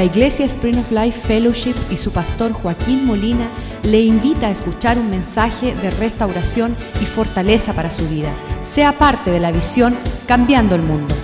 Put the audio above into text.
La Iglesia Spring of Life Fellowship y su pastor Joaquín Molina le invita a escuchar un mensaje de restauración y fortaleza para su vida. Sea parte de la visión Cambiando el Mundo.